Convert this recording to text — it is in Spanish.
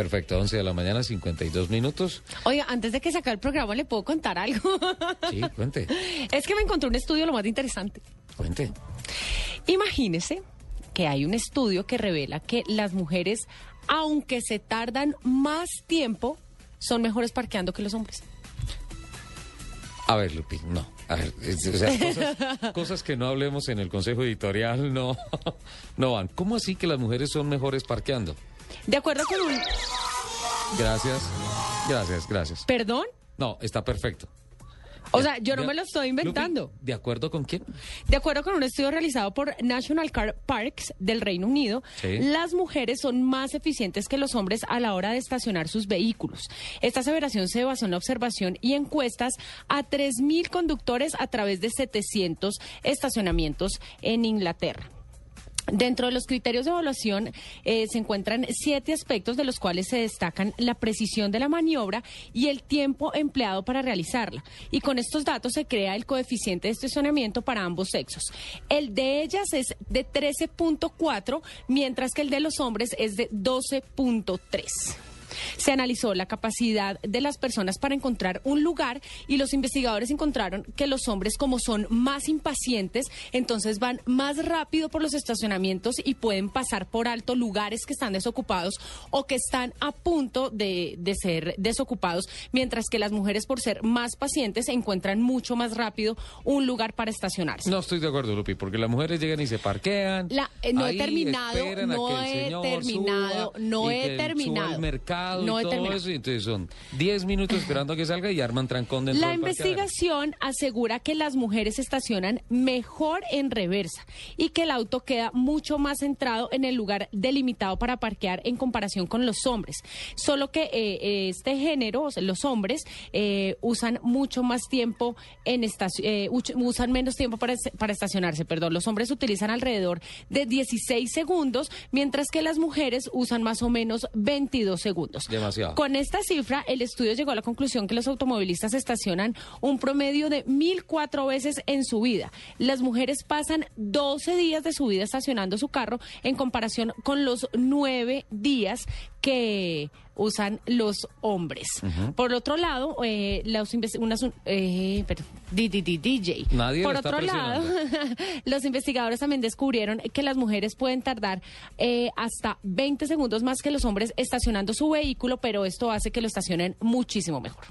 Perfecto, 11 de la mañana, 52 minutos. Oiga, antes de que saque el programa, ¿le puedo contar algo? Sí, cuente, es que me encontré un estudio lo más interesante. cuente. Imagínese que hay un estudio que revela que las mujeres, aunque se tardan más tiempo, son mejores parqueando que los hombres. A ver, Lupi, no. A ver, o sea, cosas, cosas que no hablemos en el consejo editorial no, no van. ¿Cómo así que las mujeres son mejores parqueando? De acuerdo con un... Gracias, gracias, gracias. ¿Perdón? No, está perfecto. O sea, yo no me lo estoy inventando. ¿De acuerdo con quién? De acuerdo con un estudio realizado por National Car Parks del Reino Unido, Sí. las mujeres son más eficientes que los hombres a la hora de estacionar sus vehículos. Esta aseveración se basó en la observación y encuestas a 3.000 conductores a través de 700 estacionamientos en Inglaterra. Dentro de los criterios de evaluación eh, se encuentran siete aspectos de los cuales se destacan la precisión de la maniobra y el tiempo empleado para realizarla. Y con estos datos se crea el coeficiente de estacionamiento para ambos sexos. El de ellas es de 13.4, mientras que el de los hombres es de 12.3. Se analizó la capacidad de las personas para encontrar un lugar y los investigadores encontraron que los hombres como son más impacientes, entonces van más rápido por los estacionamientos y pueden pasar por alto lugares que están desocupados o que están a punto de, de ser desocupados, mientras que las mujeres por ser más pacientes encuentran mucho más rápido un lugar para estacionarse. No estoy de acuerdo, Lupi, porque las mujeres llegan y se parquean. La- eh, no he terminado, no he terminado, suba no he terminado. No y todo eso, entonces son 10 minutos esperando a que salga y arman trancón dentro La del investigación asegura que las mujeres estacionan mejor en reversa y que el auto queda mucho más centrado en el lugar delimitado para parquear en comparación con los hombres. Solo que eh, este género, los hombres, eh, usan mucho más tiempo en estaci- eh, uch- usan menos tiempo para, para estacionarse. Perdón, los hombres utilizan alrededor de 16 segundos, mientras que las mujeres usan más o menos 22 segundos. Demasiado. Con esta cifra, el estudio llegó a la conclusión que los automovilistas estacionan un promedio de 1.004 veces en su vida. Las mujeres pasan 12 días de su vida estacionando su carro en comparación con los 9 días que usan los hombres. Por otro lado, eh, los unas, eh, pero, di- di- di- DJ. Nadie Por otro lado, los investigadores también descubrieron que las mujeres pueden tardar eh, hasta 20 segundos más que los hombres estacionando su vehículo, pero esto hace que lo estacionen muchísimo mejor.